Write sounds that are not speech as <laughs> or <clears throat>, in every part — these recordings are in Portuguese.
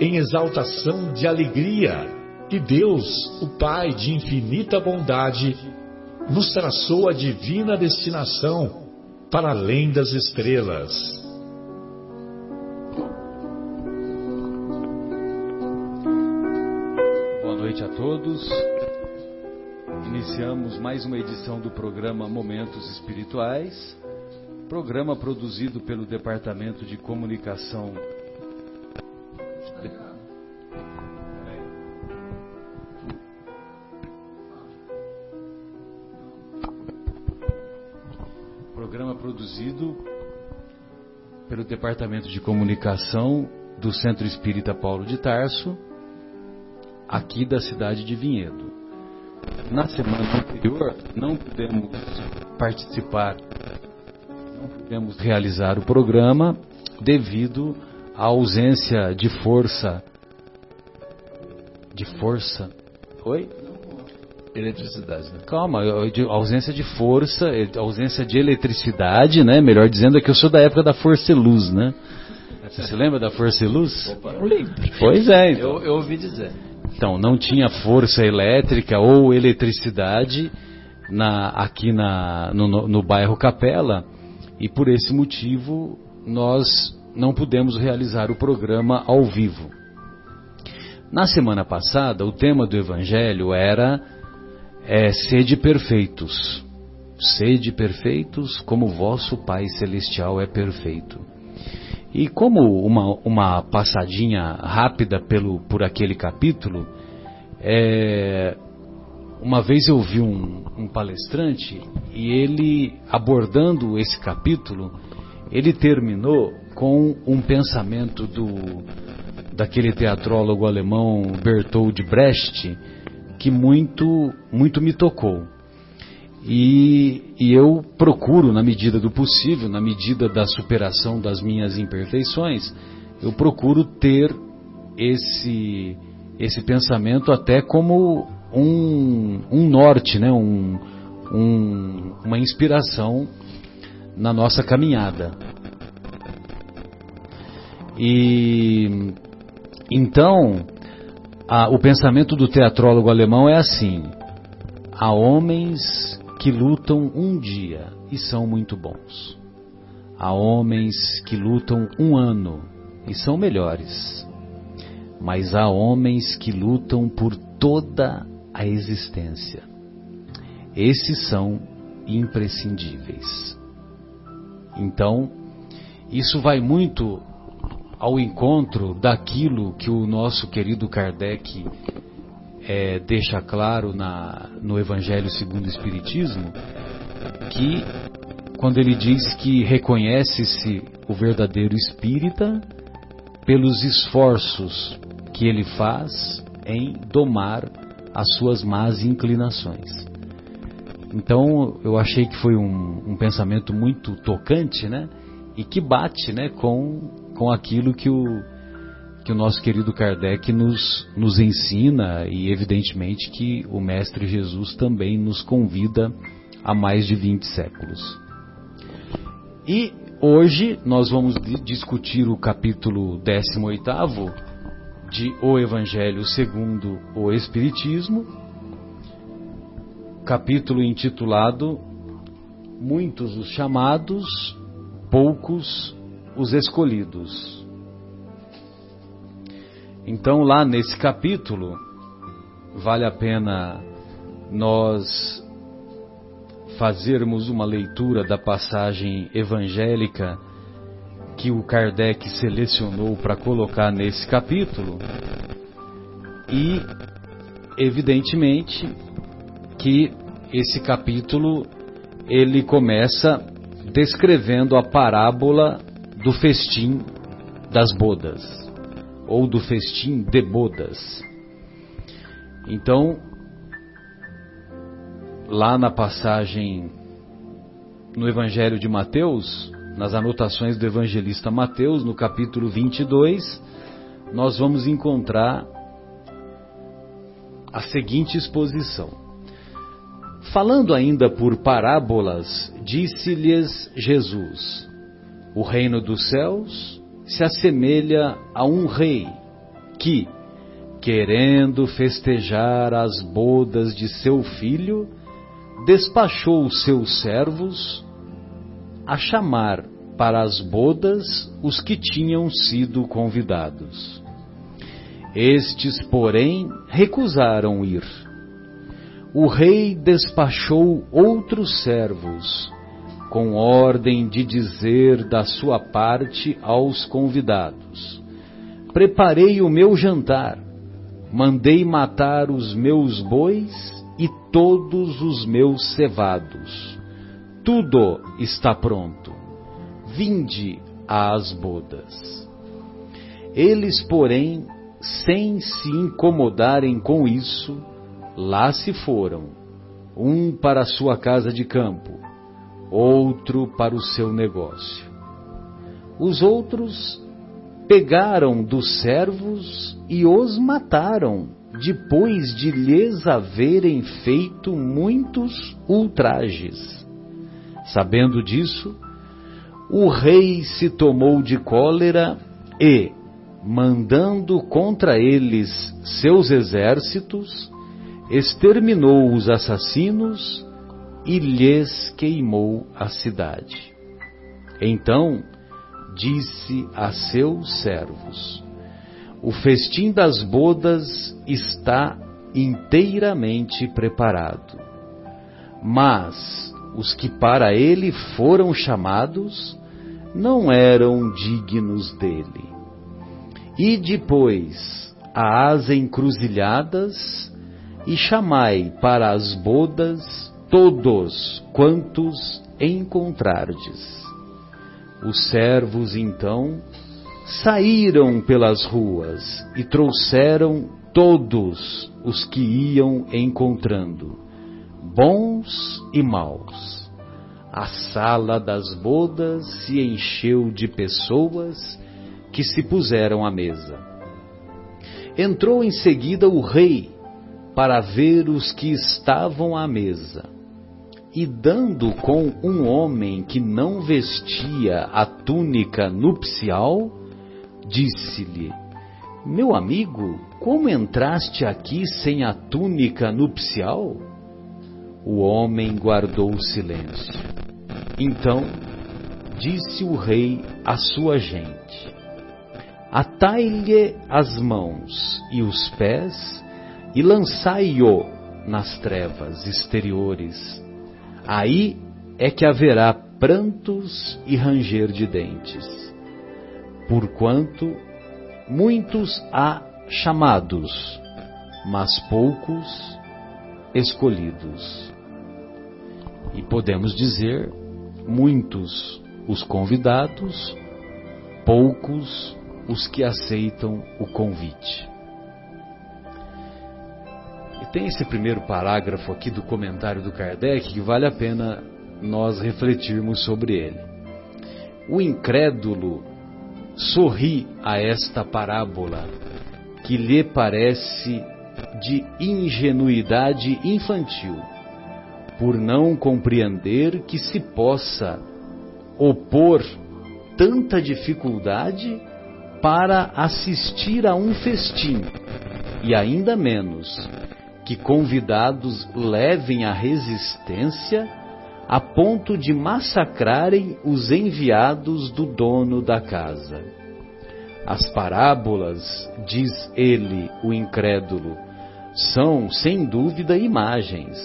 em exaltação de alegria que Deus, o Pai de infinita bondade, nos traçou a divina destinação para além das estrelas. Boa noite a todos. Iniciamos mais uma edição do programa Momentos Espirituais, programa produzido pelo Departamento de Comunicação produzido pelo Departamento de Comunicação do Centro Espírita Paulo de Tarso, aqui da cidade de Vinhedo. Na semana anterior não pudemos participar, não pudemos realizar o programa devido à ausência de força. De força. Oi? Eletricidade, né? Calma, ausência de força, ausência de eletricidade, né? Melhor dizendo é que eu sou da época da força e luz, né? Você se lembra da força e luz? Opa, não lembro. Pois é, então. Eu, eu ouvi dizer. Então, não tinha força elétrica ou eletricidade na, aqui na, no, no, no bairro Capela e por esse motivo nós não pudemos realizar o programa ao vivo. Na semana passada, o tema do Evangelho era é, sede perfeitos. Sede perfeitos como vosso Pai Celestial é perfeito. E como uma, uma passadinha rápida pelo, por aquele capítulo, é, uma vez eu vi um, um palestrante e ele, abordando esse capítulo, ele terminou com um pensamento do, daquele teatrólogo alemão Bertold Brecht, que muito, muito me tocou. E, e, eu procuro, na medida do possível, na medida da superação das minhas imperfeições, eu procuro ter esse, esse pensamento até como um, um norte, né? um, um, uma inspiração na nossa caminhada. E então, a, o pensamento do teatrólogo alemão é assim: há homens que lutam um dia e são muito bons. Há homens que lutam um ano e são melhores. Mas há homens que lutam por toda a existência. Esses são imprescindíveis. Então, isso vai muito ao encontro daquilo que o nosso querido Kardec é, deixa claro na, no Evangelho segundo o Espiritismo, que quando ele diz que reconhece-se o verdadeiro espírita pelos esforços que ele faz em domar as suas más inclinações. Então eu achei que foi um, um pensamento muito tocante, né? E que bate, né, com com aquilo que o, que o nosso querido Kardec nos, nos ensina e, evidentemente, que o Mestre Jesus também nos convida há mais de 20 séculos. E hoje nós vamos discutir o capítulo 18 de O Evangelho segundo o Espiritismo, capítulo intitulado Muitos os chamados, poucos os escolhidos. Então, lá nesse capítulo, vale a pena nós fazermos uma leitura da passagem evangélica que o Kardec selecionou para colocar nesse capítulo e, evidentemente, que esse capítulo ele começa descrevendo a parábola do festim das bodas ou do festim de bodas. Então, lá na passagem no Evangelho de Mateus, nas anotações do evangelista Mateus, no capítulo 22, nós vamos encontrar a seguinte exposição. Falando ainda por parábolas, disse-lhes Jesus: O reino dos céus se assemelha a um rei que, querendo festejar as bodas de seu filho, despachou os seus servos a chamar para as bodas os que tinham sido convidados. Estes, porém, recusaram ir. O rei despachou outros servos, com ordem de dizer da sua parte aos convidados: Preparei o meu jantar, mandei matar os meus bois e todos os meus cevados. Tudo está pronto. Vinde às bodas. Eles, porém, sem se incomodarem com isso, lá se foram, um para sua casa de campo, outro para o seu negócio. Os outros pegaram dos servos e os mataram depois de lhes haverem feito muitos ultrajes. Sabendo disso, o rei se tomou de cólera e, mandando contra eles seus exércitos, exterminou os assassinos e lhes queimou a cidade. Então disse a seus servos: o festim das bodas está inteiramente preparado. Mas os que para ele foram chamados não eram dignos dele. E depois às encruzilhadas e chamai para as bodas todos quantos encontrardes. Os servos então saíram pelas ruas e trouxeram todos os que iam encontrando, bons e maus. A sala das bodas se encheu de pessoas que se puseram à mesa. Entrou em seguida o rei para ver os que estavam à mesa. E dando com um homem que não vestia a túnica nupcial, disse-lhe: Meu amigo, como entraste aqui sem a túnica nupcial? O homem guardou silêncio. Então disse o rei à sua gente: Atai-lhe as mãos e os pés e lançai-o nas trevas exteriores. Aí é que haverá prantos e ranger de dentes porquanto muitos há chamados, mas poucos escolhidos. E podemos dizer, muitos os convidados, poucos os que aceitam o convite. Tem esse primeiro parágrafo aqui do comentário do Kardec que vale a pena nós refletirmos sobre ele. O incrédulo sorri a esta parábola que lhe parece de ingenuidade infantil, por não compreender que se possa opor tanta dificuldade para assistir a um festim, e ainda menos que convidados levem a resistência a ponto de massacrarem os enviados do dono da casa. As parábolas, diz ele, o incrédulo, são, sem dúvida, imagens,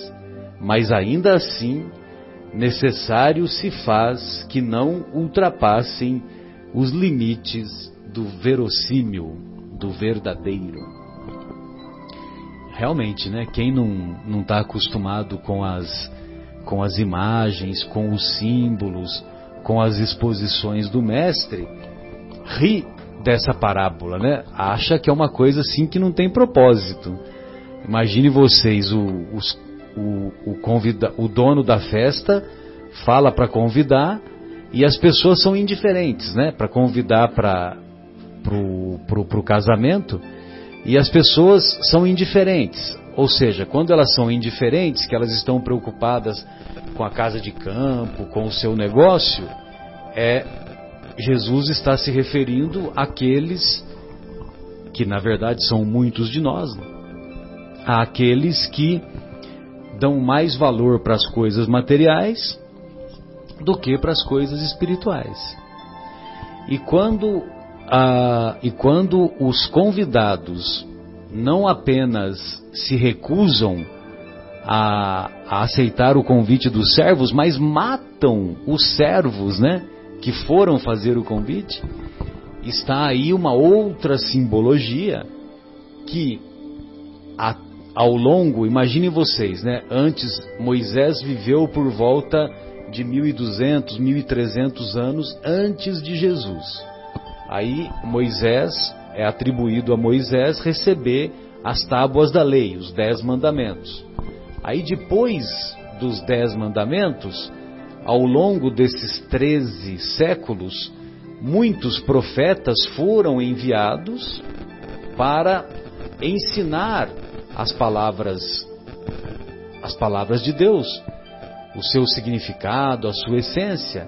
mas ainda assim necessário se faz que não ultrapassem os limites do verossímil, do verdadeiro. Realmente, né? Quem não está acostumado com as, com as imagens, com os símbolos, com as exposições do mestre, ri dessa parábola, né? Acha que é uma coisa assim que não tem propósito. Imagine vocês, o, os, o, o, convida, o dono da festa fala para convidar e as pessoas são indiferentes, né? Para convidar para pro, pro, pro casamento e as pessoas são indiferentes. Ou seja, quando elas são indiferentes, que elas estão preocupadas com a casa de campo, com o seu negócio, é Jesus está se referindo àqueles que na verdade são muitos de nós, né? àqueles que dão mais valor para as coisas materiais do que para as coisas espirituais. E quando, ah, e quando os convidados não apenas se recusam a, a, aceitar o convite dos servos, mas matam os servos, né, que foram fazer o convite, está aí uma outra simbologia que a, ao longo, imaginem vocês, né, antes Moisés viveu por volta de 1200, 1300 anos antes de Jesus. Aí Moisés é atribuído a Moisés receber as tábuas da lei, os dez mandamentos. Aí depois dos dez mandamentos, ao longo desses treze séculos, muitos profetas foram enviados para ensinar as palavras as palavras de Deus o seu significado, a sua essência.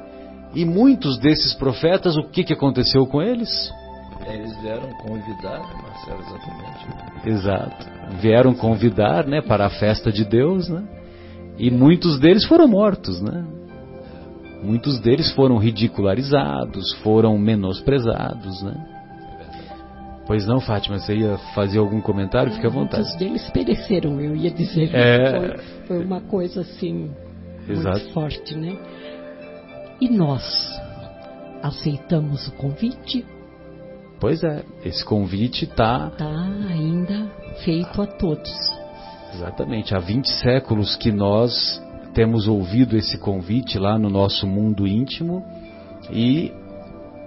E muitos desses profetas, o que, que aconteceu com eles? Eles vieram convidar, Marcelo, exatamente. Exato. Vieram convidar né, para a festa de Deus, né? E muitos deles foram mortos, né? Muitos deles foram ridicularizados, foram menosprezados, né? Pois não, Fátima, você ia fazer algum comentário? Fique à vontade. Muitos deles pereceram, eu ia dizer. É... Foi, foi uma coisa assim Exato. muito forte, né? E nós aceitamos o convite? Pois é, esse convite está. Está ainda feito a todos. Exatamente, há 20 séculos que nós temos ouvido esse convite lá no nosso mundo íntimo e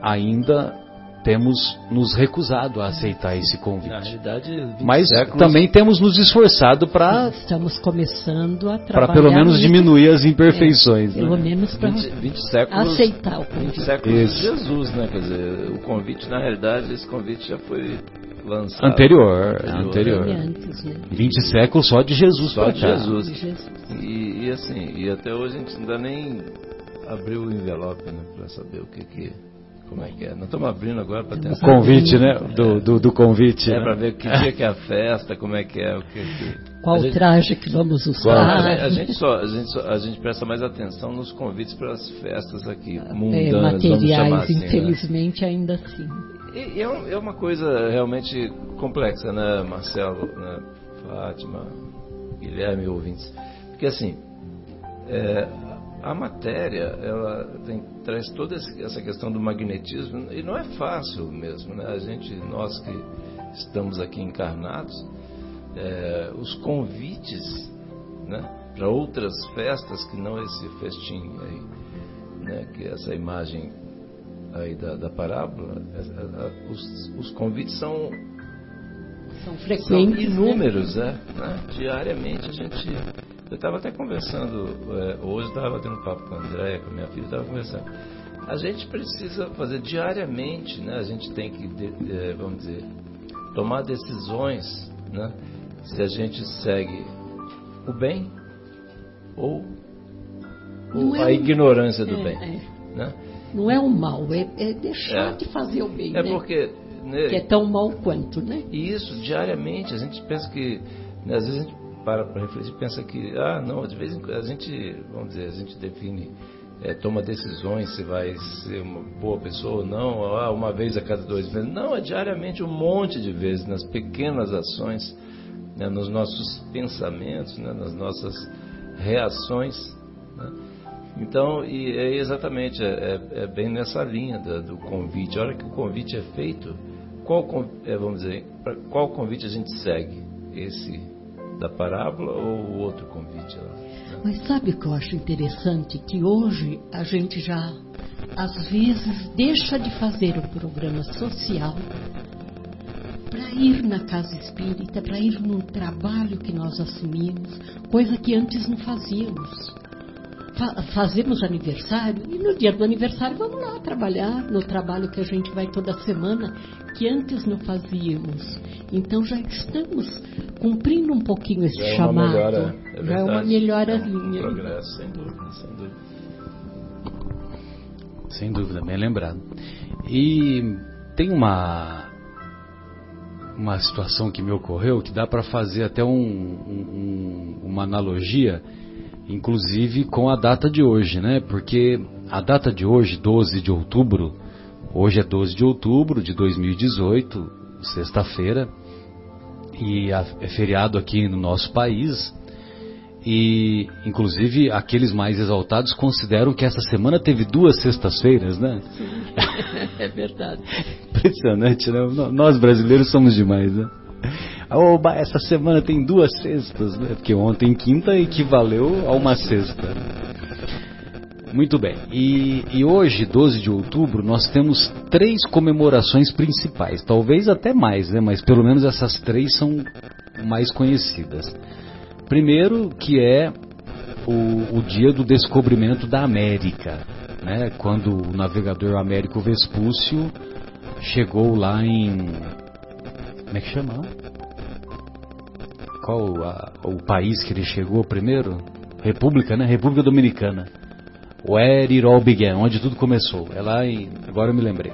ainda temos nos recusado a aceitar esse convite. Na realidade, Mas séculos... também temos nos esforçado para. Estamos começando a trabalhar. Para pelo menos diminuir as imperfeições. É, pelo né? menos para aceitar o convite. 20 séculos de Jesus, né? Quer dizer, o convite, na realidade, esse convite já foi lançado. Anterior. Anterior. Antes, né? 20 séculos só de Jesus Só de Jesus. de Jesus. E, e, assim, e até hoje a gente ainda nem abriu o envelope né, para saber o que que como é que é? Nós estamos abrindo agora para ter O convite, né? Do, do, do convite. É, né? para ver que dia que é a festa, como é que é. O que, que... Qual gente... traje que vamos usar. A gente, só, a, gente só, a gente presta mais atenção nos convites para as festas aqui, mundanas, é, materiais, assim, né? infelizmente, né? ainda assim. E, é, é, uma coisa realmente complexa, né, Marcelo, né, Fátima, Guilherme ouvintes? Porque assim, é, a matéria ela tem, traz toda essa questão do magnetismo e não é fácil mesmo, né? A gente, nós que estamos aqui encarnados, é, os convites, né, para outras festas que não esse festim aí, né, que é essa imagem aí da, da parábola, é, é, os, os convites são são frequentes, são inúmeros, né? né? Diariamente a gente eu estava até conversando, é, hoje estava batendo papo com a Andréia, com a minha filha, estava conversando. A gente precisa fazer diariamente, né? A gente tem que, é, vamos dizer, tomar decisões, né? Se a gente segue o bem ou, ou a um, ignorância do é, bem, é. né? Não é o mal, é, é deixar é. de fazer o bem, É né? porque... Né, que é tão mal quanto, né? E isso, diariamente, a gente pensa que... Né, às vezes a gente para para refletir, pensa que, ah, não, às vezes a gente, vamos dizer, a gente define, é, toma decisões se vai ser uma boa pessoa ou não, ah, uma vez a cada dois meses. Não, é diariamente um monte de vezes, nas pequenas ações, né, nos nossos pensamentos, né, nas nossas reações. Né? Então, e é exatamente, é, é, é bem nessa linha da, do convite. A hora que o convite é feito, qual, é, vamos dizer, qual convite a gente segue? Esse da parábola ou o outro convite lá? Mas sabe o que eu acho interessante? Que hoje a gente já, às vezes, deixa de fazer o programa social para ir na casa espírita, para ir no trabalho que nós assumimos, coisa que antes não fazíamos fazemos aniversário e no dia do aniversário vamos lá trabalhar no trabalho que a gente vai toda semana, que antes não fazíamos. Então já estamos cumprindo um pouquinho esse é chamado. Melhora, é já é uma melhorazinha. É um progresso, sem dúvida, sem dúvida. Sem dúvida, bem lembrado. E tem uma uma situação que me ocorreu que dá para fazer até um, um, uma analogia inclusive com a data de hoje, né? Porque a data de hoje, 12 de outubro, hoje é 12 de outubro de 2018, sexta-feira, e é feriado aqui no nosso país. E, inclusive, aqueles mais exaltados consideram que essa semana teve duas sextas-feiras, né? Sim, <laughs> é verdade. <laughs> Impressionante, né? Nós brasileiros somos demais, né? Oba, essa semana tem duas sextas, né? Porque ontem, quinta, equivaleu a uma sexta. Muito bem. E, e, hoje, 12 de outubro, nós temos três comemorações principais. Talvez até mais, né? Mas pelo menos essas três são mais conhecidas. Primeiro, que é o, o dia do descobrimento da América, né? Quando o navegador Américo Vespúcio chegou lá em como é que chama? Qual a, o país que ele chegou primeiro? República, né? República Dominicana. Where it all began, onde tudo começou. É lá em. Agora eu me lembrei.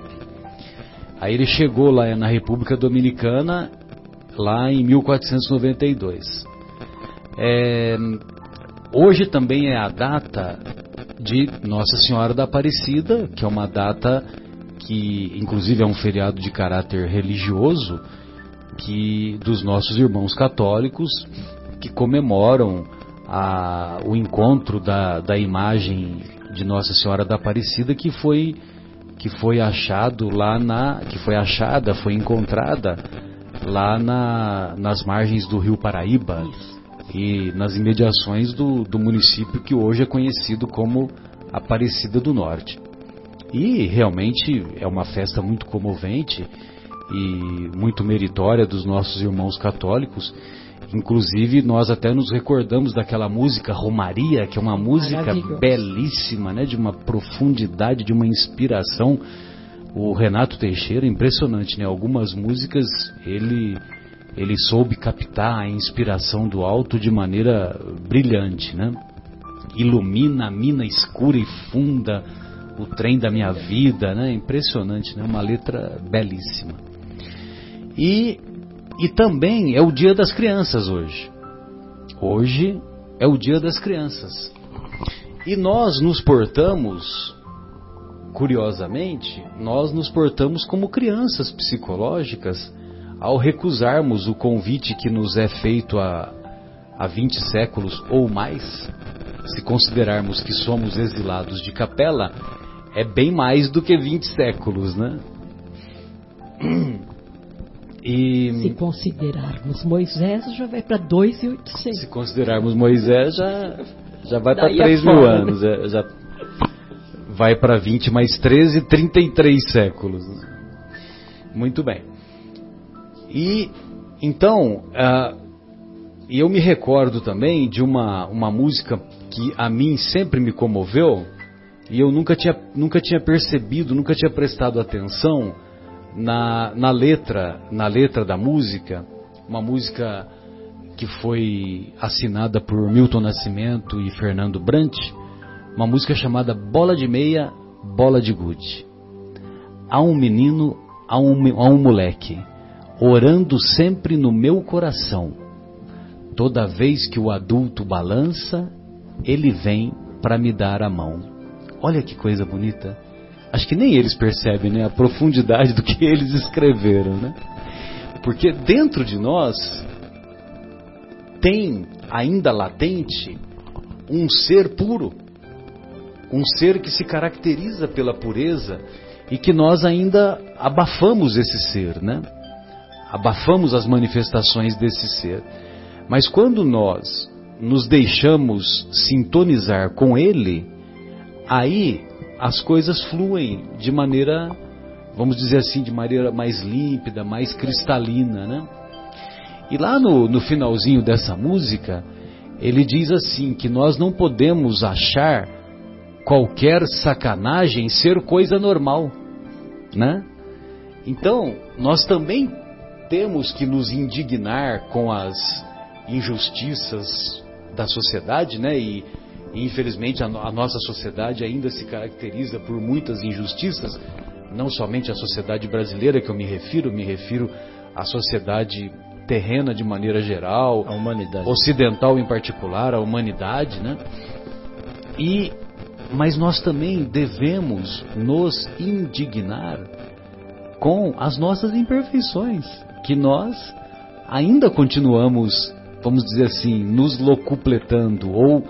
Aí ele chegou lá na República Dominicana, lá em 1492. É, hoje também é a data de Nossa Senhora da Aparecida, que é uma data que, inclusive, é um feriado de caráter religioso que dos nossos irmãos católicos que comemoram a, o encontro da, da imagem de Nossa Senhora da Aparecida que foi que foi achado lá na que foi achada foi encontrada lá na, nas margens do Rio Paraíba e nas imediações do, do município que hoje é conhecido como Aparecida do Norte. E realmente é uma festa muito comovente e muito meritória dos nossos irmãos católicos. Inclusive, nós até nos recordamos daquela música Romaria, que é uma música belíssima, né, de uma profundidade, de uma inspiração. O Renato Teixeira, impressionante, né? Algumas músicas ele ele soube captar a inspiração do alto de maneira brilhante, né? Ilumina a mina escura e funda o trem da minha vida, né? Impressionante, né? Uma letra belíssima. E, e também é o dia das crianças hoje. Hoje é o dia das crianças. E nós nos portamos, curiosamente, nós nos portamos como crianças psicológicas ao recusarmos o convite que nos é feito há, há 20 séculos ou mais. Se considerarmos que somos exilados de capela, é bem mais do que 20 séculos, né? <clears throat> E, se considerarmos Moisés, já vai para 2,800. Se considerarmos Moisés, já, já vai para 3 mil anos. É, já vai para 20 mais 13, 33 séculos. Muito bem. E então, uh, eu me recordo também de uma, uma música que a mim sempre me comoveu e eu nunca tinha, nunca tinha percebido, nunca tinha prestado atenção na, na letra, na letra da música, uma música que foi assinada por Milton Nascimento e Fernando Brant, uma música chamada Bola de Meia, Bola de Gude. Há um menino, há um, há um moleque, orando sempre no meu coração. Toda vez que o adulto balança, ele vem para me dar a mão. Olha que coisa bonita acho que nem eles percebem né, a profundidade do que <laughs> eles escreveram. Né? Porque dentro de nós tem ainda latente um ser puro, um ser que se caracteriza pela pureza e que nós ainda abafamos esse ser, né? Abafamos as manifestações desse ser. Mas quando nós nos deixamos sintonizar com ele, aí as coisas fluem de maneira, vamos dizer assim, de maneira mais límpida, mais cristalina, né? E lá no, no finalzinho dessa música, ele diz assim que nós não podemos achar qualquer sacanagem ser coisa normal, né? Então, nós também temos que nos indignar com as injustiças da sociedade, né? E, e infelizmente a, a nossa sociedade ainda se caracteriza por muitas injustiças, não somente a sociedade brasileira que eu me refiro, me refiro à sociedade terrena de maneira geral, a humanidade. ocidental em particular, a humanidade, né? E mas nós também devemos nos indignar com as nossas imperfeições, que nós ainda continuamos, vamos dizer assim, nos locupletando ou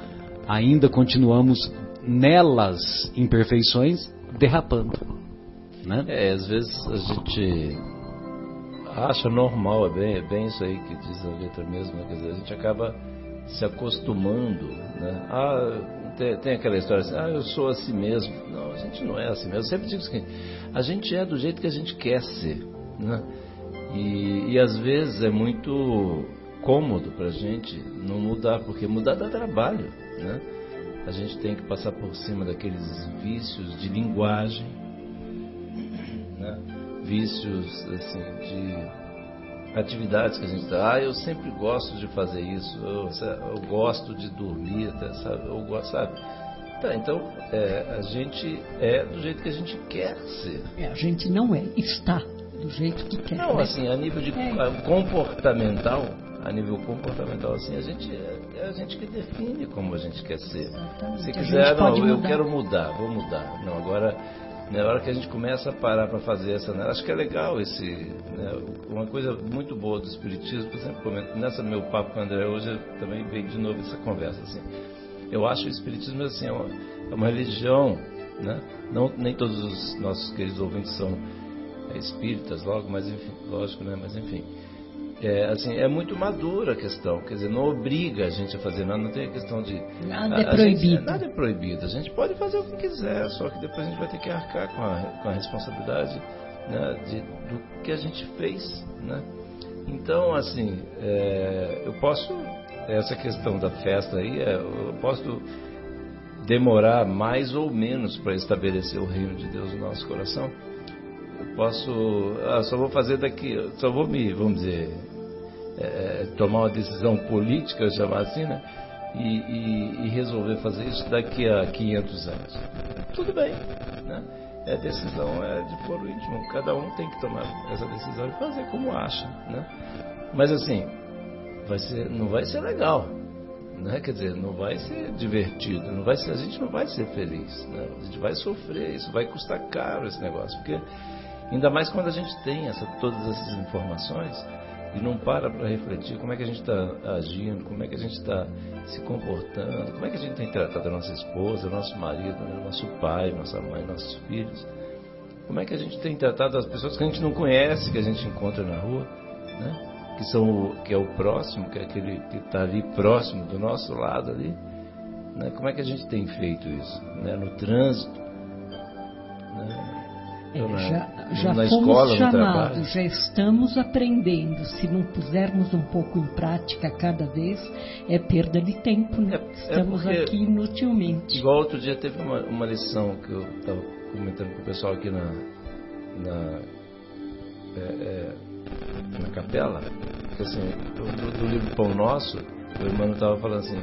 ainda continuamos nelas imperfeições derrapando, né? É, às vezes a gente acha normal, é bem, é bem isso aí que diz a letra mesmo, né? quer dizer, a gente acaba se acostumando, né? Ah, tem, tem, aquela história assim, ah, eu sou assim mesmo. Não, a gente não é assim mesmo. Eu sempre digo o seguinte, a gente é do jeito que a gente quer ser, né? E, e às vezes é muito cômodo para a gente não mudar, porque mudar dá trabalho, né? A gente tem que passar por cima daqueles vícios de linguagem, né? vícios assim de atividades que a gente dá. Ah, eu sempre gosto de fazer isso. Eu, eu gosto de dormir, sabe? Eu gosto, sabe? Tá, então é, a gente é do jeito que a gente quer ser. É, a gente não é, está do jeito que quer. Não, assim, a nível de é. comportamental, a nível comportamental, assim, a gente é, é, a gente que define como a gente quer ser. Exatamente. Se quiser, não, eu quero mudar, vou mudar. Não, agora na hora que a gente começa a parar para fazer essa, né? acho que é legal esse, né? uma coisa muito boa do espiritismo, por exemplo, comento, nessa meu papo com o André hoje também veio de novo essa conversa assim. Eu acho o espiritismo assim é uma, é uma religião, né? Não nem todos os nossos queridos ouvintes são é, espíritas, logo, mas enfim, lógico, né? Mas enfim, é, assim, é muito madura a questão, quer dizer, não obriga a gente a fazer nada, não tem a questão de. Nada a, é proibido. Gente, nada é proibido, a gente pode fazer o que quiser, só que depois a gente vai ter que arcar com a, com a responsabilidade né, de, do que a gente fez. Né? Então, assim, é, eu posso, essa questão da festa aí, é, eu posso demorar mais ou menos para estabelecer o reino de Deus no nosso coração posso, ah, só vou fazer daqui, só vou me, vamos dizer, é, tomar uma decisão política, chamar assim, né? E, e, e, resolver fazer isso daqui a 500 anos. Tudo bem, né? É decisão é de foro íntimo. Cada um tem que tomar essa decisão e fazer como acha, né? Mas assim, vai ser, não vai ser legal, né? Quer dizer, não vai ser divertido, não vai ser, a gente não vai ser feliz, né? A gente vai sofrer, isso vai custar caro esse negócio, porque Ainda mais quando a gente tem essa, todas essas informações e não para para refletir como é que a gente está agindo, como é que a gente está se comportando, como é que a gente tem tratado a nossa esposa, nosso marido, né, nosso pai, nossa mãe, nossos filhos. Como é que a gente tem tratado as pessoas que a gente não conhece, que a gente encontra na rua, né? que, são o, que é o próximo, que é aquele que está ali próximo do nosso lado ali. Né? Como é que a gente tem feito isso? Né? No trânsito? Já, já fomos escola, chamados, já estamos aprendendo. Se não pusermos um pouco em prática cada vez, é perda de tempo. Né? É, é estamos é aqui inutilmente. Igual outro dia teve uma, uma lição que eu estava comentando com o pessoal aqui na, na, é, é na capela, assim, do, do livro Pão Nosso, o irmão estava falando assim,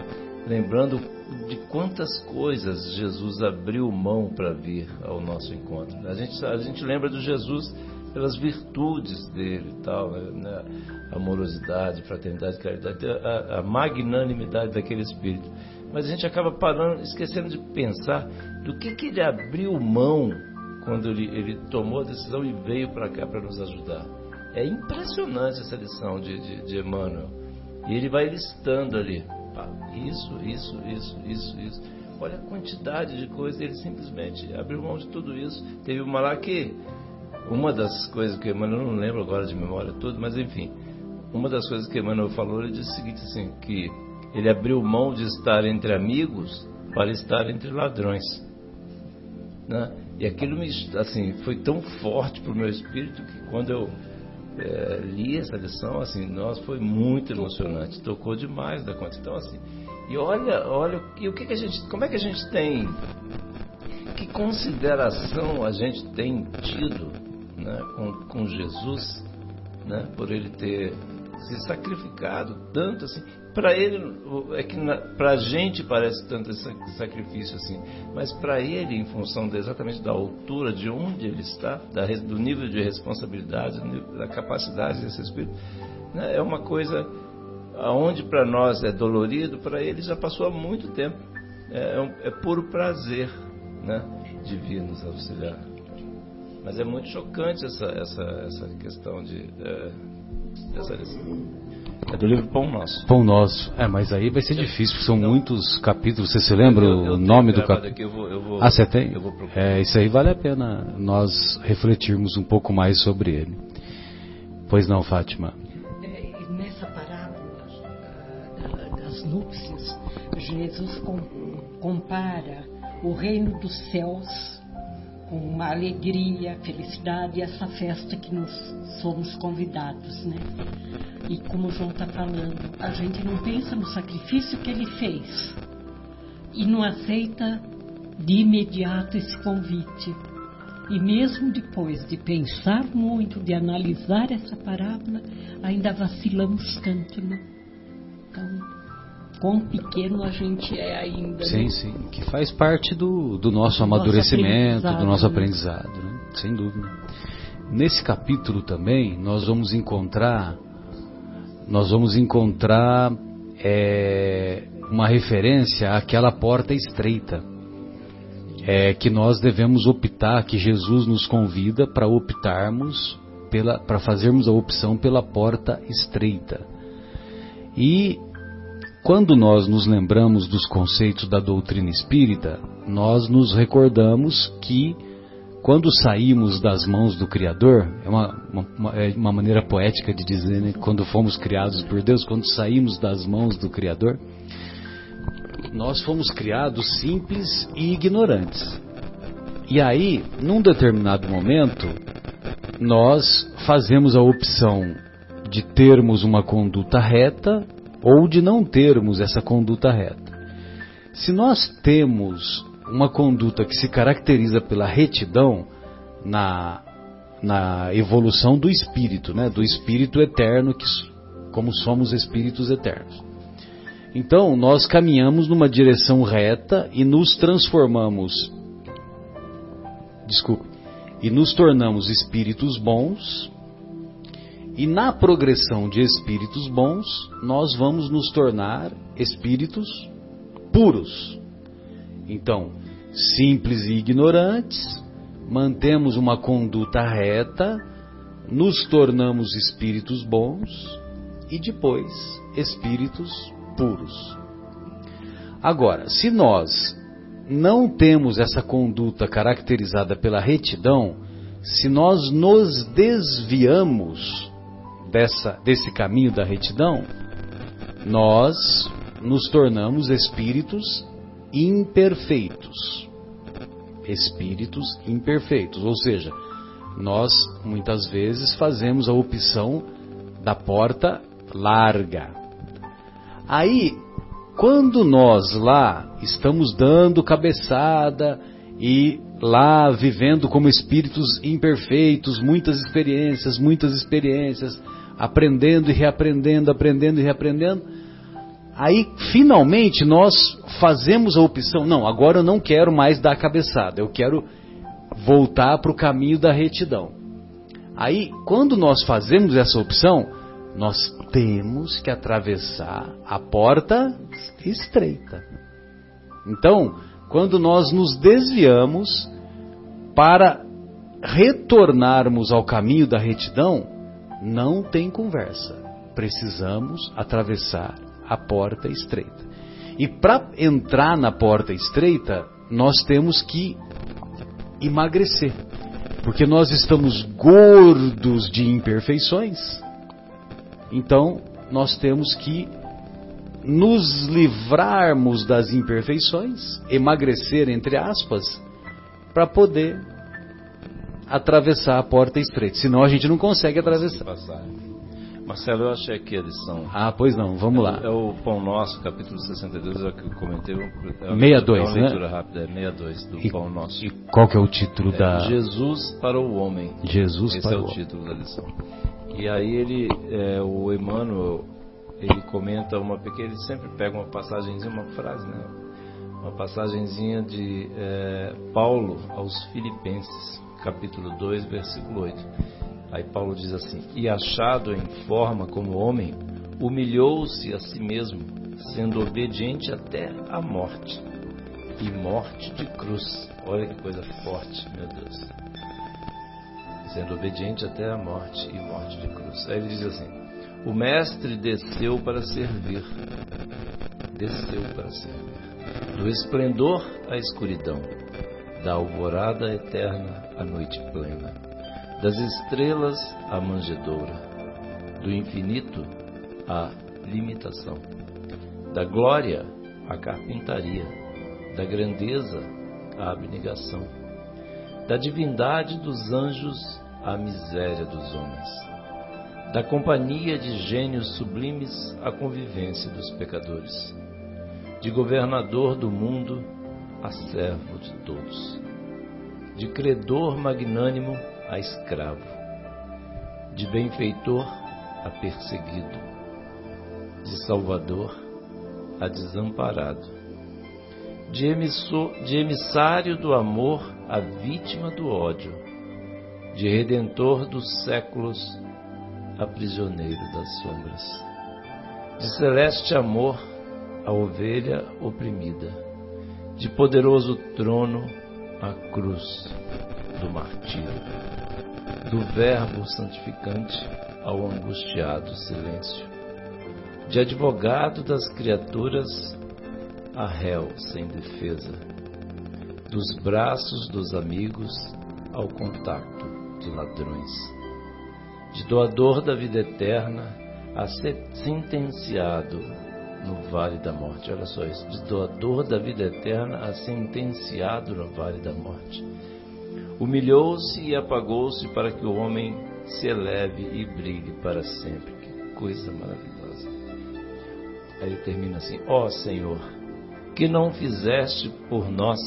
lembrando de quantas coisas Jesus abriu mão para vir ao nosso encontro. A gente, a gente lembra do Jesus pelas virtudes dele tal, né? amorosidade, fraternidade, caridade, a, a, magnanimidade daquele espírito. Mas a gente acaba parando, esquecendo de pensar do que, que ele abriu mão quando ele, ele tomou a decisão e veio para cá para nos ajudar. É impressionante essa lição de, de, de Emmanuel. E ele vai listando ali. Isso, isso, isso, isso, isso. Olha a quantidade de coisas. Ele simplesmente abriu mão de tudo isso. Teve uma lá que. Uma das coisas que Emmanuel, não lembro agora de memória tudo, mas enfim. Uma das coisas que Emmanuel falou, ele disse o seguinte assim, que ele abriu mão de estar entre amigos para estar entre ladrões. Né? E aquilo me, assim, foi tão forte para o meu espírito que quando eu é, li essa lição, assim, nós foi muito emocionante, tocou demais da conta. Então, assim, e olha, olha, e o que, que a gente, como é que a gente tem, que consideração a gente tem tido, né, com, com Jesus, né, por ele ter se sacrificado tanto assim, para ele é que para a gente parece tanto esse sacrifício assim, mas para ele em função de, exatamente da altura de onde ele está, da, do nível de responsabilidade, da capacidade desse espírito, né, é uma coisa aonde para nós é dolorido, para ele já passou há muito tempo. É, é, é puro prazer, né, nos auxiliar. Mas é muito chocante essa essa essa questão de é, dessa lição. É do livro Pão Nosso. Pão Nosso. É, mas aí vai ser difícil, são não. muitos capítulos. Você se lembra eu, eu o nome do capítulo? Ah, você tem? É, isso aí vale a pena nós refletirmos um pouco mais sobre ele. Pois não, Fátima? É, nessa parábola ah, das núpcias, Jesus compara o reino dos céus com uma alegria, felicidade, essa festa que nós somos convidados, né? E como o João está falando, a gente não pensa no sacrifício que ele fez e não aceita de imediato esse convite. E mesmo depois de pensar muito, de analisar essa parábola, ainda vacilamos tanto, né? Então, quão pequeno a gente é ainda. Sim, né? sim, que faz parte do, do nosso amadurecimento, nosso do nosso aprendizado, né? sem dúvida. Nesse capítulo também nós vamos encontrar, nós vamos encontrar é, uma referência àquela porta estreita. É, que nós devemos optar, que Jesus nos convida para optarmos para fazermos a opção pela porta estreita. E quando nós nos lembramos dos conceitos da doutrina espírita, nós nos recordamos que quando saímos das mãos do Criador, é uma, uma, é uma maneira poética de dizer, né? quando fomos criados por Deus, quando saímos das mãos do Criador, nós fomos criados simples e ignorantes. E aí, num determinado momento, nós fazemos a opção de termos uma conduta reta ou de não termos essa conduta reta. Se nós temos uma conduta que se caracteriza pela retidão na, na evolução do espírito, né, do espírito eterno, que, como somos espíritos eternos. Então, nós caminhamos numa direção reta e nos transformamos, desculpe, e nos tornamos espíritos bons, e na progressão de espíritos bons, nós vamos nos tornar espíritos puros. Então, simples e ignorantes, mantemos uma conduta reta, nos tornamos espíritos bons e depois espíritos puros. Agora, se nós não temos essa conduta caracterizada pela retidão, se nós nos desviamos dessa, desse caminho da retidão, nós nos tornamos espíritos imperfeitos. Espíritos imperfeitos, ou seja, nós muitas vezes fazemos a opção da porta larga. Aí, quando nós lá estamos dando cabeçada e lá vivendo como espíritos imperfeitos, muitas experiências, muitas experiências, aprendendo e reaprendendo, aprendendo e reaprendendo. Aí, finalmente, nós fazemos a opção: não, agora eu não quero mais dar a cabeçada, eu quero voltar para o caminho da retidão. Aí, quando nós fazemos essa opção, nós temos que atravessar a porta estreita. Então, quando nós nos desviamos para retornarmos ao caminho da retidão, não tem conversa. precisamos atravessar a porta estreita. E para entrar na porta estreita, nós temos que emagrecer. Porque nós estamos gordos de imperfeições. Então, nós temos que nos livrarmos das imperfeições, emagrecer, entre aspas, para poder atravessar a porta estreita. Senão a gente não consegue atravessar. Marcelo, eu achei aqui a lição. Ah, pois não, vamos lá. É o Pão Nosso, capítulo 62, é o que eu comentei. É 62, é uma né? leitura rápida, é 62 do E- Pão Nosso. E qual que é o título É da Jesus para o homem. Jesus Esse para é o o título da lição. E aí ele, é, o Emmanuel, ele comenta uma pequena, ele sempre pega uma passagenzinha, uma frase, né? Uma passagenzinha de é, Paulo aos Filipenses, capítulo 2, versículo 8. Aí Paulo diz assim: E achado em forma como homem, humilhou-se a si mesmo, sendo obediente até a morte e morte de cruz. Olha que coisa forte, meu Deus sendo obediente até a morte e morte de cruz. Aí ele diz assim: O mestre desceu para servir, desceu para servir, do esplendor à escuridão, da alvorada eterna à noite plena, das estrelas à manjedoura, do infinito à limitação, da glória à carpintaria, da grandeza à abnegação da divindade dos anjos à miséria dos homens, da companhia de gênios sublimes à convivência dos pecadores, de governador do mundo a servo de todos, de credor magnânimo a escravo, de benfeitor a perseguido, de salvador a desamparado, de, emissor, de emissário do amor a vítima do ódio, de redentor dos séculos a prisioneiro das sombras, de celeste amor a ovelha oprimida, de poderoso trono a cruz do martírio, do Verbo santificante ao angustiado silêncio, de advogado das criaturas a réu sem defesa, dos braços dos amigos ao contato de ladrões, de doador da vida eterna a sentenciado no vale da morte. Olha só isso, de doador da vida eterna a sentenciado no vale da morte. Humilhou-se e apagou-se para que o homem se eleve e brilhe para sempre. Que coisa maravilhosa. Aí ele termina assim: Ó Senhor, que não fizeste por nós,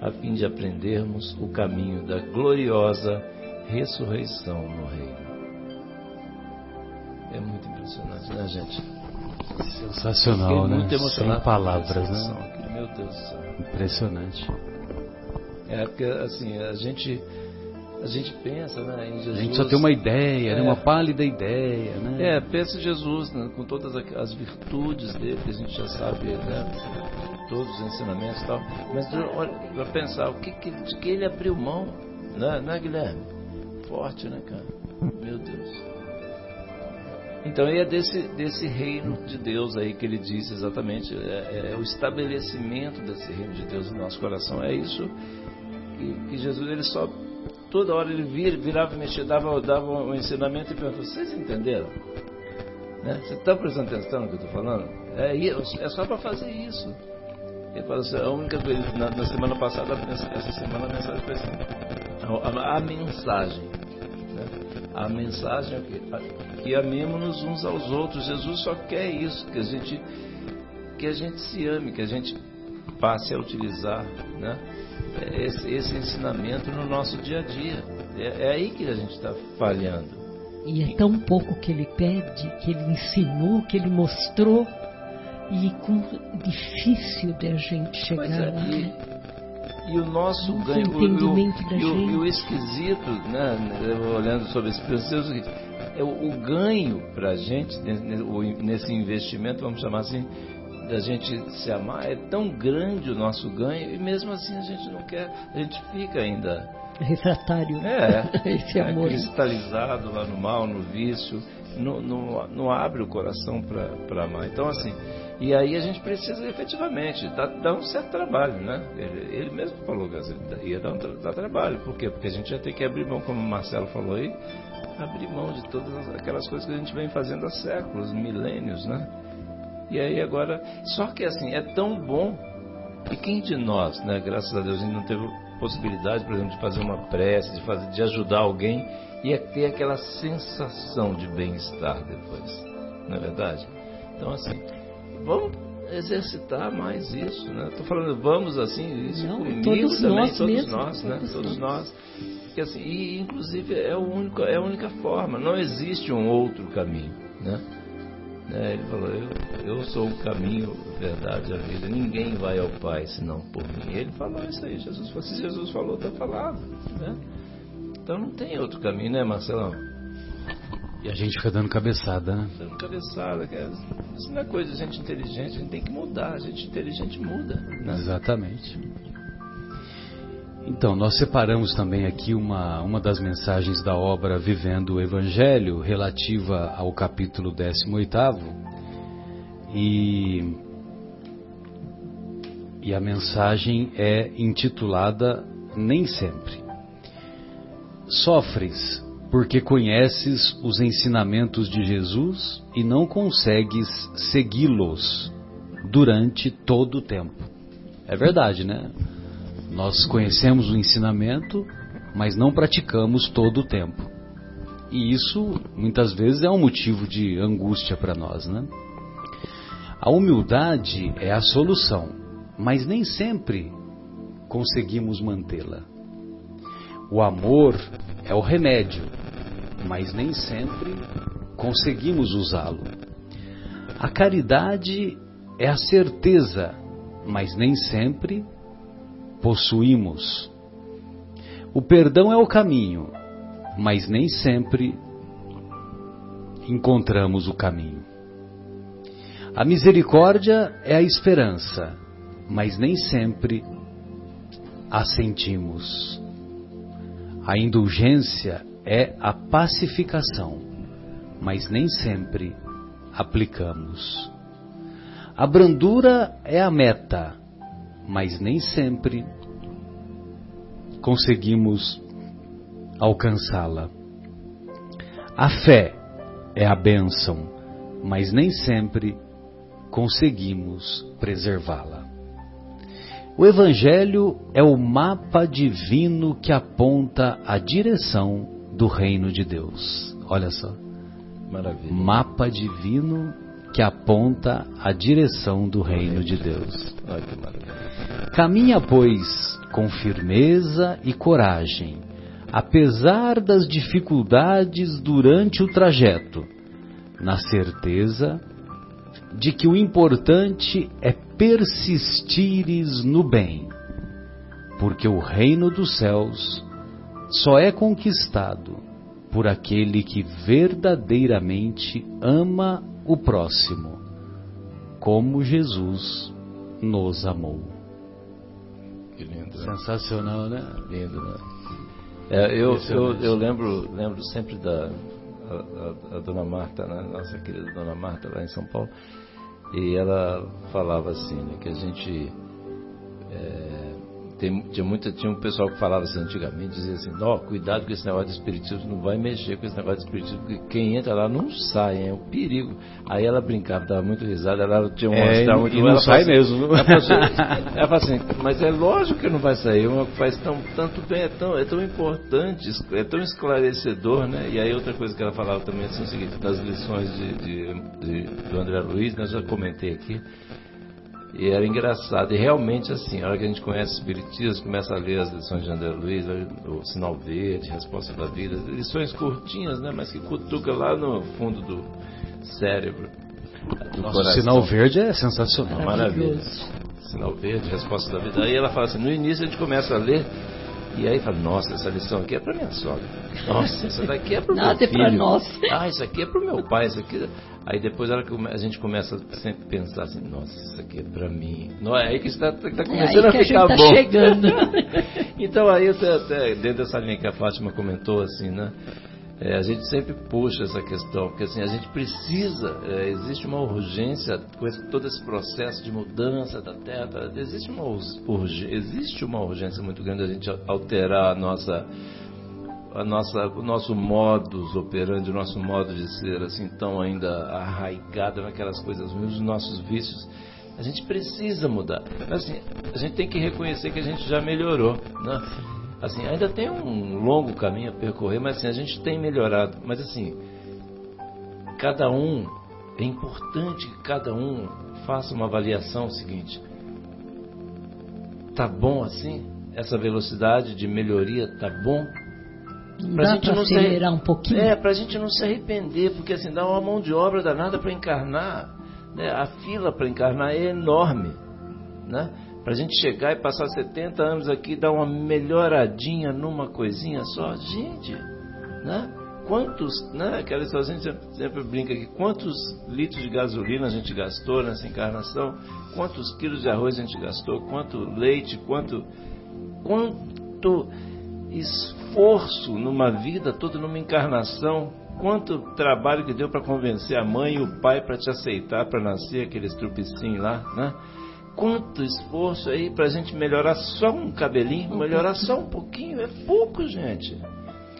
a fim de aprendermos o caminho da gloriosa ressurreição no reino. É muito impressionante, né, gente? Sensacional, Fiquei né? muito Sem emocionado palavras, né? aqui, Meu Deus do céu. Impressionante. É porque assim, a gente a gente pensa, né, em Jesus. A gente só tem uma ideia, né? É. uma pálida ideia, né? É, pensa em Jesus, né, com todas as virtudes dele, que a gente já sabe, né, todos os ensinamentos e tal. Mas olha, para pensar, o que, que, de que ele abriu mão, né, né, Guilherme? Forte, né, cara? Meu Deus. Então é desse, desse reino de Deus aí que ele diz exatamente, é, é o estabelecimento desse reino de Deus no nosso coração. É isso que, que Jesus ele só toda hora ele vira, virava e mexia, dava, dava um ensinamento e perguntava, vocês entenderam? Né? Você está prestando atenção no que eu estou falando? É, é só para fazer isso. Ele fala assim, a única vez, na, na semana passada, essa semana a mensagem foi assim, a, a- a mensagem. né? A mensagem é o quê? A- que amemos-nos uns aos outros. Jesus só quer isso, que a gente que a gente se ame, que a gente passe a utilizar né, esse, esse ensinamento no nosso dia a dia. É, é aí que a gente está falhando. E é tão pouco que ele pede, que ele ensinou, que ele mostrou, e com difícil de a gente chegar Pois é, lá. e, né? e o nosso ganho, o- o- da e, o, e o gente. esquisito, né, olhando sobre esse processo, é o é o, ganho para a gente nesse investimento, vamos chamar assim, da gente se amar, é tão grande o nosso ganho e mesmo assim a gente não quer, a gente fica ainda Refratário. é, <laughs> Esse é amor. cristalizado lá no mal, no vício, não, não, não abre o coração para amar. Então, assim, e aí a gente precisa efetivamente dar, dar um certo trabalho, né? Ele, ele mesmo falou que ia dar, um, dar trabalho. Por quê? Porque a gente já tem que abrir mão, como o Marcelo falou aí, abrir mão de todas aquelas coisas que a gente vem fazendo há séculos, milênios, né? E aí agora, só que assim, é tão bom, e quem de nós, né, graças a Deus, a gente não teve possibilidade, por exemplo, de fazer uma prece, de, fazer, de ajudar alguém, e é ter aquela sensação de bem-estar depois, não é verdade? Então assim, vamos exercitar mais isso, né? Estou falando vamos assim, isso Não, comigo todos também, nós todos mesmo, nós, né? todos Todos nós. Que, assim, e inclusive é, o único, é a única forma, não existe um outro caminho, né? Né, Ele falou, eu, eu sou o caminho, a verdade, a vida. Ninguém vai ao Pai senão por mim. Ele falou isso aí. Jesus falou, se Jesus falou, está falado. Né? Então não tem outro caminho, né, Marcelão? E a gente fica dando cabeçada, né? Dando cabeçada. Que é- isso não é coisa de gente inteligente, a gente tem que mudar. A gente inteligente muda. Né? Exatamente. Então, nós separamos também aqui uma, uma das mensagens da obra Vivendo o Evangelho, relativa ao capítulo 18. E, e a mensagem é intitulada Nem Sempre. Sofres porque conheces os ensinamentos de Jesus e não consegues segui-los durante todo o tempo. É verdade, né? Nós conhecemos o ensinamento, mas não praticamos todo o tempo. E isso muitas vezes é um motivo de angústia para nós, né? A humildade é a solução, mas nem sempre conseguimos mantê-la. O amor é o remédio, mas nem sempre conseguimos usá-lo. A caridade é a certeza, mas nem sempre possuímos. O perdão é o caminho, mas nem sempre encontramos o caminho. A misericórdia é a esperança, mas nem sempre a sentimos. A indulgência é a pacificação, mas nem sempre aplicamos. A brandura é a meta, mas nem sempre conseguimos alcançá-la. A fé é a bênção, mas nem sempre conseguimos preservá-la. O Evangelho é o mapa divino que aponta a direção do reino de Deus. Olha só. Maravilha. Mapa divino que aponta a direção do reino de Deus. Olha que maravilha. Caminha, pois, com firmeza e coragem, apesar das dificuldades durante o trajeto, na certeza de que o importante é persistires no bem, porque o reino dos céus só é conquistado por aquele que verdadeiramente ama o próximo, como Jesus nos amou. Né? Sensacional, né? Lindo, né? É, eu, eu, eu lembro, lembro sempre da a, a- a dona Marta, né? nossa querida dona Marta lá em São Paulo, e ela falava assim, né, que a gente é, tem, tinha, muita, tinha um pessoal que falava assim antigamente, dizia assim, ó, cuidado com esse negócio de espiritismo, não vai mexer com esse negócio de espiritismo, porque quem entra lá não sai, é um perigo. Aí ela brincava, dava muito risada, ela tinha um É, e muito não bom, ela sai assim, mesmo. ela falou assim, ela fala <laughs> assim, mas é lógico que não vai sair, uma que faz tão, tanto bem, é tão, é tão importante, é tão esclarecedor, né? E aí outra coisa que ela falava também assim, é o seguinte, das lições de, de- de- do André Luiz, né, eu já comentei aqui, e era engraçado, e realmente assim, a hora que a gente conhece o Espiritismo, começa a ler as lições de André Luiz, o Sinal Verde, Resposta da Vida, lições curtinhas, né? Mas que cutuca lá no fundo do cérebro. Do Nossa, o coração. sinal verde é sensacional. Maravilha. Sinal verde, resposta da vida. Aí ela fala assim, no início a gente começa a ler, e aí fala, nossa, essa lição aqui é para minha sogra. Nossa, essa daqui é para o meu Nada é filho. pra nós. Ah, isso aqui é para o meu pai, isso aqui... Aí depois ela a gente começa a sempre pensar assim, nossa, isso aqui é para mim. Não, é aí que está, está É aí começando que a a ficar gente tá bom. chegando. <laughs> então aí até, até dentro dessa linha que a Fátima comentou assim, né? É, a gente sempre puxa essa questão, porque assim, a gente precisa, é, existe uma urgência com esse, todo esse processo de mudança da Terra, tá? existe uma, urgência, existe uma urgência muito grande a gente alterar a nossa, a nossa, o nosso modus operandi, o nosso modo de ser, assim, tão ainda arraigado naquelas coisas ruins, os nossos vícios. A gente precisa mudar. Assim, a gente tem que reconhecer que a gente já melhorou, né? Assim, ainda tem um longo caminho a percorrer, mas assim, a gente tem melhorado. Mas assim, cada um, é importante que cada um faça uma avaliação seguinte. Tá bom assim? Essa velocidade de melhoria tá bom? Pra dá para acelerar se... um pouquinho? É, pra gente não se arrepender, porque assim, dá uma mão de obra danada para encarnar. Né? A fila para encarnar é enorme. Né? Para a gente chegar e passar 70 anos aqui, dar uma melhoradinha numa coisinha só, gente, né? Quantos, né? Aquela a gente sempre brinca aqui, quantos litros de gasolina a gente gastou nessa encarnação? Quantos quilos de arroz a gente gastou? Quanto leite? Quanto, quanto esforço numa vida toda, numa encarnação? Quanto trabalho que deu para convencer a mãe e o pai para te aceitar, para nascer aquele estrupicinho lá, né? Quanto esforço aí para a gente melhorar só um cabelinho, melhorar só um pouquinho, é pouco, gente.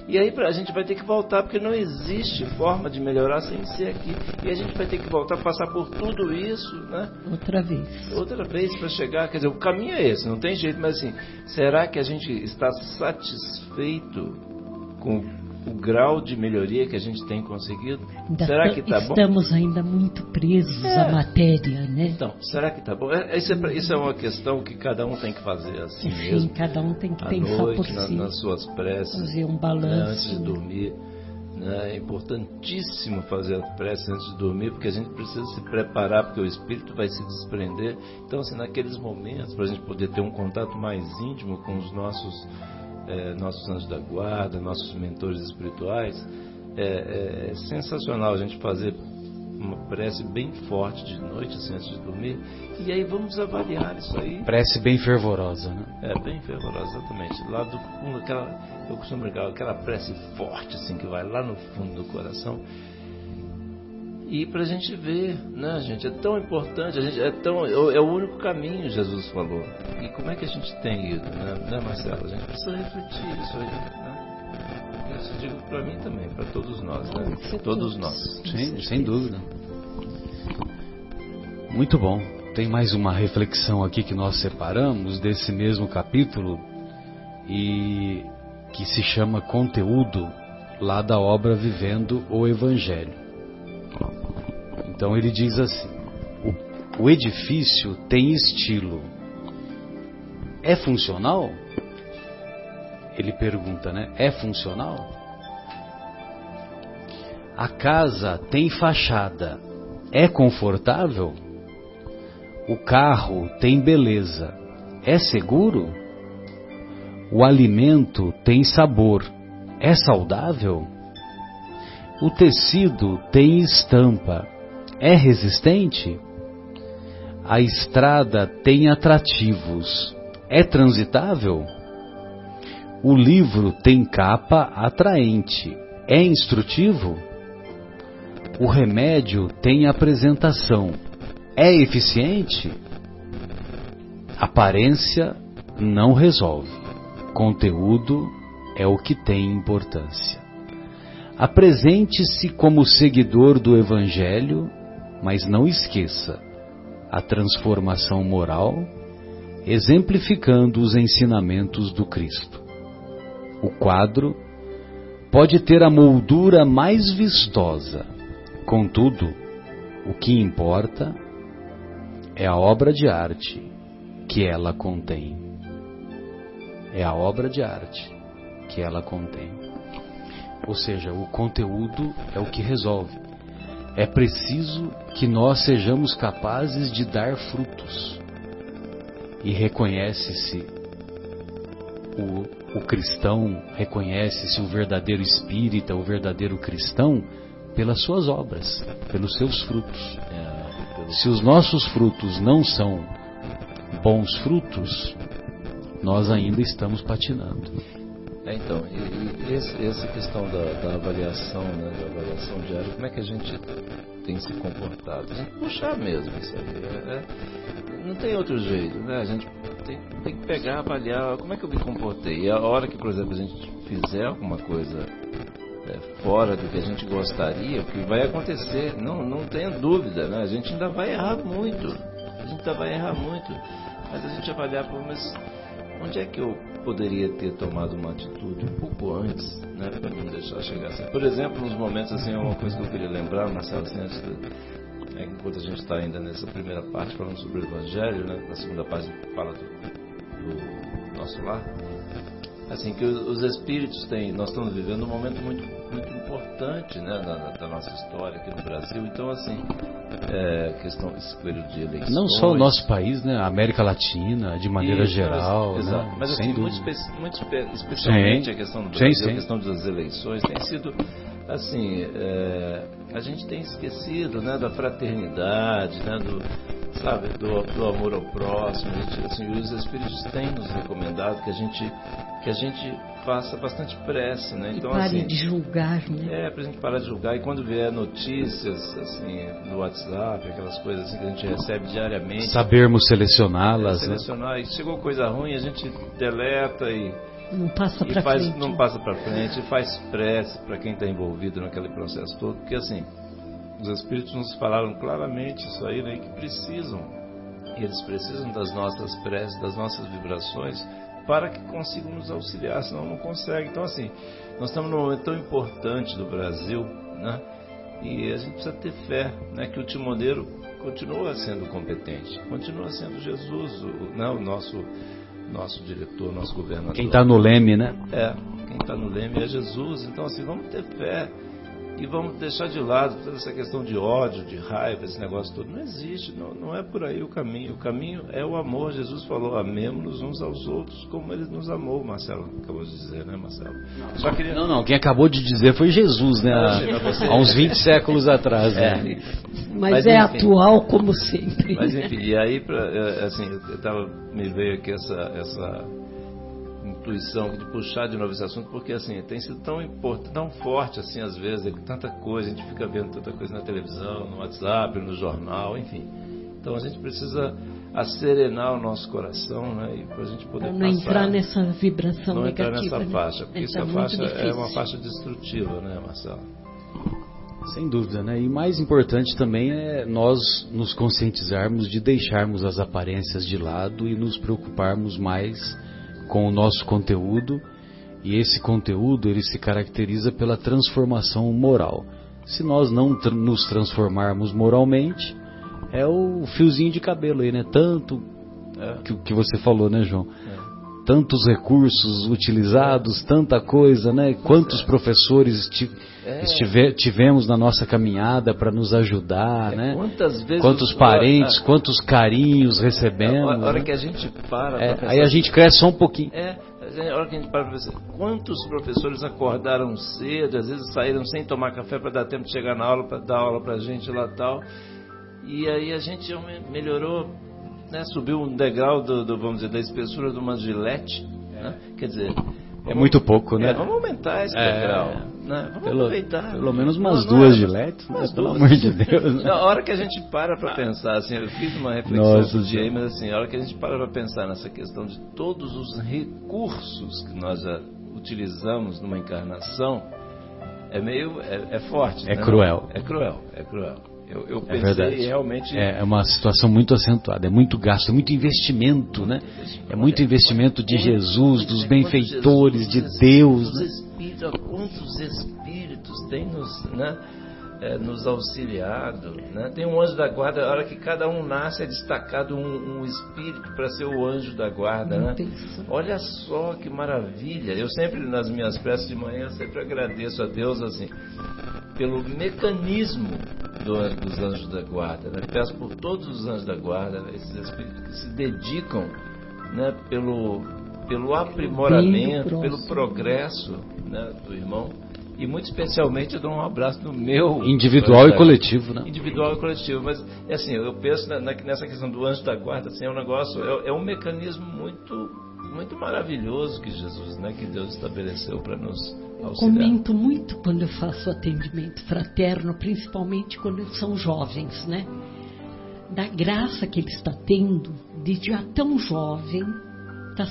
E aí a gente vai ter que voltar, porque não existe forma de melhorar sem ser aqui. E a gente vai ter que voltar passar por tudo isso, né? Outra vez. Outra vez para chegar. Quer dizer, o caminho é esse, não tem jeito, mas assim, será que a gente está satisfeito com o grau de melhoria que a gente tem conseguido? Ainda será que está bom? Estamos ainda muito presos é. à matéria, né? Então, será que está bom? É, isso é, isso é, uma questão que cada um tem que fazer assim Sim, mesmo. cada um tem que pensar noite, por na, si. nas suas preces. Fazer um balanço. Né, antes de dormir. Né? É importantíssimo fazer a prece antes de dormir, porque a gente precisa se preparar, porque o espírito vai se desprender. Então, assim, naqueles momentos, para a gente poder ter um contato mais íntimo com os nossos é, nossos anjos da guarda, nossos mentores espirituais, é, é, sensacional a gente fazer uma prece bem forte de noite, assim, antes de dormir, e aí vamos avaliar isso aí. Prece bem fervorosa, né? É, bem fervorosa, exatamente. Lá do fundo, aquela, eu costumo brincar, aquela prece forte, assim, que vai lá no fundo do coração, e para a gente ver, né, gente? É tão importante, a gente, é, tão, é o único caminho, Jesus falou. E como é que a gente tem ido, né, né Marcelo? A gente precisa refletir isso aí, né? Isso eu digo para mim também, para todos nós, né? Todos nós. Sim, sem dúvida. Muito bom. Tem mais uma reflexão aqui que nós separamos desse mesmo capítulo e que se chama Conteúdo lá da obra Vivendo o Evangelho. Então ele diz assim: o, o edifício tem estilo. É funcional? Ele pergunta, né? É funcional? A casa tem fachada. É confortável? O carro tem beleza. É seguro? O alimento tem sabor. É saudável? O tecido tem estampa. É resistente? A estrada tem atrativos. É transitável? O livro tem capa atraente. É instrutivo? O remédio tem apresentação. É eficiente? Aparência não resolve. Conteúdo é o que tem importância. Apresente-se como seguidor do Evangelho mas não esqueça a transformação moral, exemplificando os ensinamentos do Cristo. O quadro pode ter a moldura mais vistosa, contudo, o que importa é a obra de arte que ela contém. É a obra de arte que ela contém. Ou seja, o conteúdo é o que resolve. É preciso que nós sejamos capazes de dar frutos. E reconhece-se o, o cristão, reconhece-se o verdadeiro espírita, o verdadeiro cristão, pelas suas obras, pelos seus frutos. Se os nossos frutos não são bons frutos, nós ainda estamos patinando. É, então, e, e esse, essa questão da, da avaliação, né, da avaliação diária, como é que a gente tem se comportado? A gente puxar mesmo aí. É, é, não tem outro jeito, né? A gente tem, tem, que pegar, avaliar como é que eu me comportei. E a hora que, por exemplo, a gente fizer alguma coisa é, fora do que a gente gostaria, o que vai acontecer, não, não tenha dúvida, né? A gente ainda vai errar muito. A gente ainda vai errar muito. Mas a gente avaliar, pô, mas onde é que eu poderia ter tomado uma atitude um pouco antes, né, para não deixar chegar assim. Por exemplo, nos momentos assim, é uma coisa que eu queria lembrar, Marcelo, assim, antes de, é, enquanto a gente está ainda nessa primeira parte falando sobre o Evangelho, né, na segunda parte fala do, do nosso lar, assim que os espíritos têm, nós estamos vivendo um momento muito muito importante, né, da, da nossa história aqui no Brasil. Então assim, é, questão esse período de eleições. Não só o nosso país, né, a América Latina, de maneira geral, mas, né, exato. Mas assim, muito, muito especialmente sim. a questão do Brasil, sim, sim. a questão das eleições tem sido assim, é, a gente tem esquecido, né, da fraternidade, né, do sabe, do, do amor ao próximo. Gente, assim, os Espíritos têm nos recomendado que a gente que a gente faça bastante pressa, né? Então, pare assim, de julgar, né? É, para a gente parar de julgar. E quando vier notícias, assim, no WhatsApp, aquelas coisas assim que a gente recebe diariamente... Sabermos selecioná-las, é, Selecionar. Né? E chegou coisa ruim, a gente deleta e... Não passa para frente. Não passa para frente e faz pressa para quem está envolvido naquele processo todo. Porque, assim, os Espíritos nos falaram claramente isso aí, né? Que precisam, eles precisam das nossas preces, das nossas vibrações para que consigam nos auxiliar, senão não consegue. Então, assim, nós estamos num momento tão importante do Brasil, né? E a gente precisa ter fé, né? Que o timoneiro continua sendo competente, continua sendo Jesus, o, né? o nosso nosso diretor, nosso governador. Quem está no leme, né? É, quem está no leme é Jesus. Então, assim, vamos ter fé e vamos deixar de lado toda essa questão de ódio, de raiva, esse negócio todo. Não existe, não, não é por aí o caminho. O caminho é o amor. Jesus falou: amemos-nos uns aos outros como ele nos amou. Marcelo acabou de dizer, né, Marcelo? Só queria... Não, não, quem acabou de dizer foi Jesus, né? Há, há uns 20 séculos atrás. Né? É. Mas, Mas, é enfim, atual como sempre. Mas enfim, e aí, pra, é, assim, eu tava, me veio aqui essa. essa intuição de puxar de novo esse assunto, porque assim, tem sido tão importante, tão forte assim às vezes, é tanta coisa, a gente fica vendo tanta coisa na televisão, no WhatsApp, no jornal, enfim. Então a gente precisa acerenar o nosso coração, né, e para a gente poder não passar, entrar nessa vibração não negativa, entrar nessa né? faixa, porque essa faixa é uma faixa destrutiva, né, Marcelo? Sem dúvida, né? E mais importante também é nós nos conscientizarmos de deixarmos as aparências de lado e nos preocuparmos mais com o nosso conteúdo e esse conteúdo ele se caracteriza pela transformação moral. Se nós não nos transformarmos moralmente, é o fiozinho de cabelo aí, né? Tanto é. que, que você falou, né, João? É. Tantos recursos utilizados, tanta coisa, né? Quantos é. professores é. tivemos na nossa caminhada para nos ajudar, é, né? Quantas vezes quantos parentes, quantos carinhos recebemos. A hora né? que a gente para. É, aí a gente cresce só um pouquinho. É, a hora que a gente para para pensar, quantos professores acordaram cedo, às vezes saíram sem tomar café para dar tempo de chegar na aula, para dar aula para a gente lá tal. E aí a gente melhorou, né, subiu um degrau do, do, vamos dizer, da espessura de uma gilete. Né? Quer dizer, é muito pouco, né? É, vamos aumentar esse é, degrau. Né? Vamos pelo, aproveitar. Pelo menos umas não, duas giletes, né? pelo amor de Deus. Né? <laughs> Na hora que a gente para para pensar, assim, eu fiz uma reflexão Nossa, dia aí, mas assim, a hora que a gente para para pensar nessa questão de todos os recursos que nós já utilizamos numa encarnação, é meio, é, é forte. É né? cruel. É cruel, é cruel. Eu, eu é pensei verdade. realmente. É, é uma situação muito acentuada, é muito gasto, é muito investimento, né? É muito investimento de Jesus, dos benfeitores, de Deus. Né? Quantos espíritos têm nos, né, é, nos auxiliado? Né? Tem um anjo da guarda, a hora que cada um nasce é destacado um, um espírito para ser o anjo da guarda. Né? Olha só que maravilha! Eu sempre, nas minhas preces de manhã, sempre agradeço a Deus assim pelo mecanismo do, dos anjos da guarda. Né? Peço por todos os anjos da guarda, né? esses espíritos que se dedicam né, pelo, pelo aprimoramento, pelo progresso né, do irmão. E muito especialmente eu dou um abraço no meu. Individual e coletivo, né? Individual e coletivo. Mas, é assim, eu penso na, nessa questão do anjo da guarda, assim, é um negócio, é, é um mecanismo muito muito maravilhoso que Jesus, né, que Deus estabeleceu para nos Eu comento muito quando eu faço atendimento fraterno, principalmente quando são jovens, né? Da graça que ele está tendo de já tão jovem, tá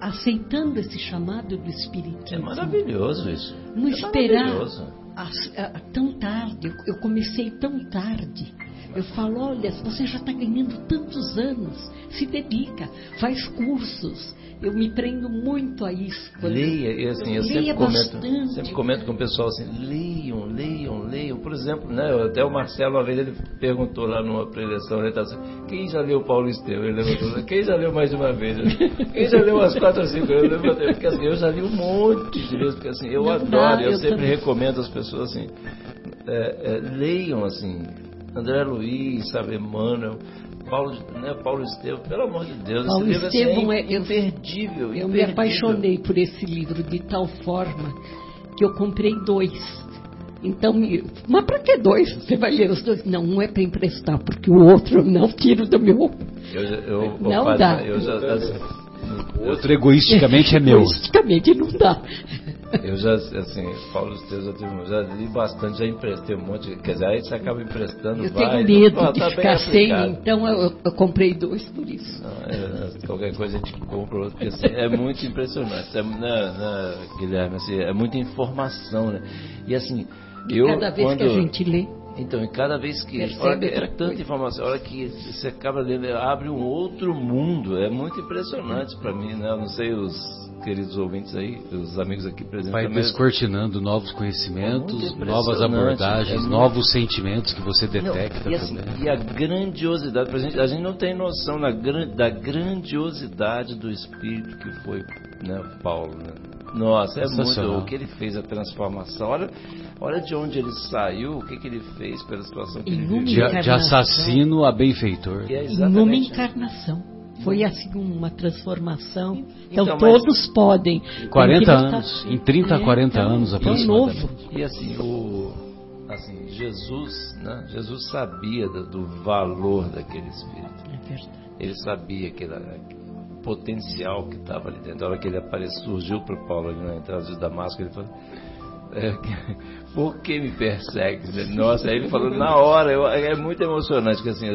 aceitando esse chamado do É Espiritismo. maravilhoso isso. Não é esperar maravilhoso. as- a- tão tarde. Eu, eu comecei tão tarde. Eu falo, olha, você já está ganhando tantos anos, se dedica, faz cursos. Eu me prendo muito a isso. Leia, e assim, eu sempre comento, bastante. sempre comento com o pessoal assim, leiam, leiam, leiam. Por exemplo, né, até o Marcelo, uma vez, ele perguntou lá numa preleção, ele tá assim, quem já leu Paulo Estevam? Ele levantou, quem já leu mais de uma vez? <laughs> Quem já leu umas quatro ou cinco? Eu levantei, porque assim, eu já li um monte de vezes, porque assim, eu Não adoro, dá, eu, eu sempre também. recomendo às pessoas assim, é, é, leiam assim, André Luiz, sabe, Emmanuel, Paulo, né, Paulo Estevam, pelo amor de Deus, Paulo esse livro Estevam assim, é- é eu- imperdível, Eu me imperdível. apaixonei por esse livro de tal forma que eu comprei dois. Então, mas para que dois? Você vai ler os dois? Não, um é para emprestar, porque o outro eu não tiro do meu. Eu, eu, Não Fátima, dá. Eu já, O outro egoisticamente é meu. Egoisticamente não dá. eu já, assim, Paulo Estevam, eu já li bastante, já emprestei um monte. Quer dizer, aí você acaba emprestando. Eu vai, tenho medo pô, de tá ficar sem, então eu, eu comprei dois por isso. Não, é, qualquer coisa a gente compra outro, porque assim, é muito impressionante. É, né, né, Guilherme, assim, é muita informação, né? E assim, eu. Cada vez quando, que a gente lê, Então, e cada vez que. Percebe Olha, que é tanta coisa. informação, a hora que você acaba lendo, abre um outro mundo. É muito impressionante para mim, né? Eu não sei os queridos ouvintes aí, os amigos aqui presentes. Vai também. descortinando novos É conhecimentos, muito novas abordagens, é muito- novos sentimentos que você Não, detecta e, assim, também. e a grandiosidade, pra gente, a gente não tem noção da grandiosidade do espírito que foi né, Paulo. Né? Nossa, é muito o que ele fez, a transformação. Olha, olha de onde ele saiu, o que, que ele fez pela situação que ele De, de assassino a benfeitor. E é numa encarnação. Foi assim uma transformação. Então, Então, todos podem. 40 Tem que ele anos, tá- em 30 a 40 anos é aproximadamente. novo. E assim, o, assim Jesus, né? Jesus sabia do, do valor daquele espírito. É verdade. Ele sabia que era o potencial que estava ali dentro. A hora que ele apareceu, surgiu para Paulo ali na entrada de Damasco, ele falou: é, <laughs> Por que me persegue? Nossa, aí ele falou na hora, eu- é muito emocionante, que assim,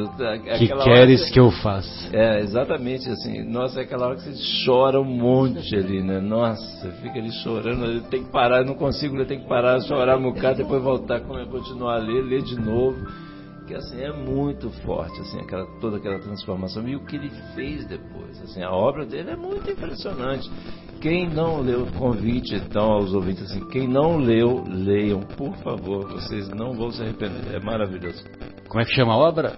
Que queres que- que eu faça? é, exatamente assim. Nossa, é aquela hora que você chora um monte ali, né? Nossa, fica ali chorando, eu tenho que parar, eu não consigo, eu tenho que parar, chorar um bocado, depois voltar, continuar a ler, ler de novo. Que assim, é muito forte, assim, aquela, toda aquela transformação. E o que ele fez depois, assim, a obra dele é muito impressionante. Quem não leu, convite então aos ouvintes assim, quem não leu, leiam, por favor, vocês não vão se arrepender, é maravilhoso. Como é que chama a obra?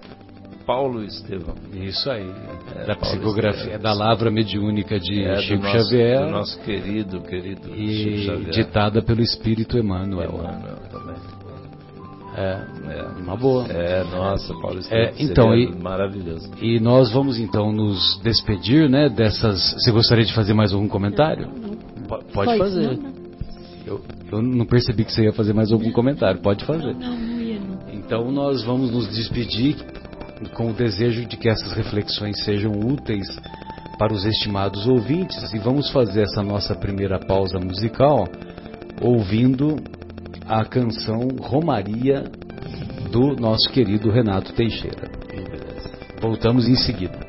Paulo Estevão. Isso aí. É, da Paulo psicografia, Estevam. da lavra mediúnica de É, Chico nosso- Xavier nosso querido, querido Chico e Xavier. ditada pelo Espírito Emmanuel. Emmanuel também. É, É. uma boa. É, nossa, Paulo Estevam. É, então, seria e- maravilhoso. E nós vamos então nos despedir, né, dessas... Você gostaria de fazer mais algum comentário? Po- Pode fazer. Não, não, Eu, eu não percebi que você ia fazer mais algum comentário. Pode fazer. não, não não. Então nós vamos nos despedir com o desejo de que essas reflexões sejam úteis para os estimados ouvintes e vamos fazer essa nossa primeira pausa musical ouvindo a canção Romaria do nosso querido Renato Teixeira. Voltamos em seguida.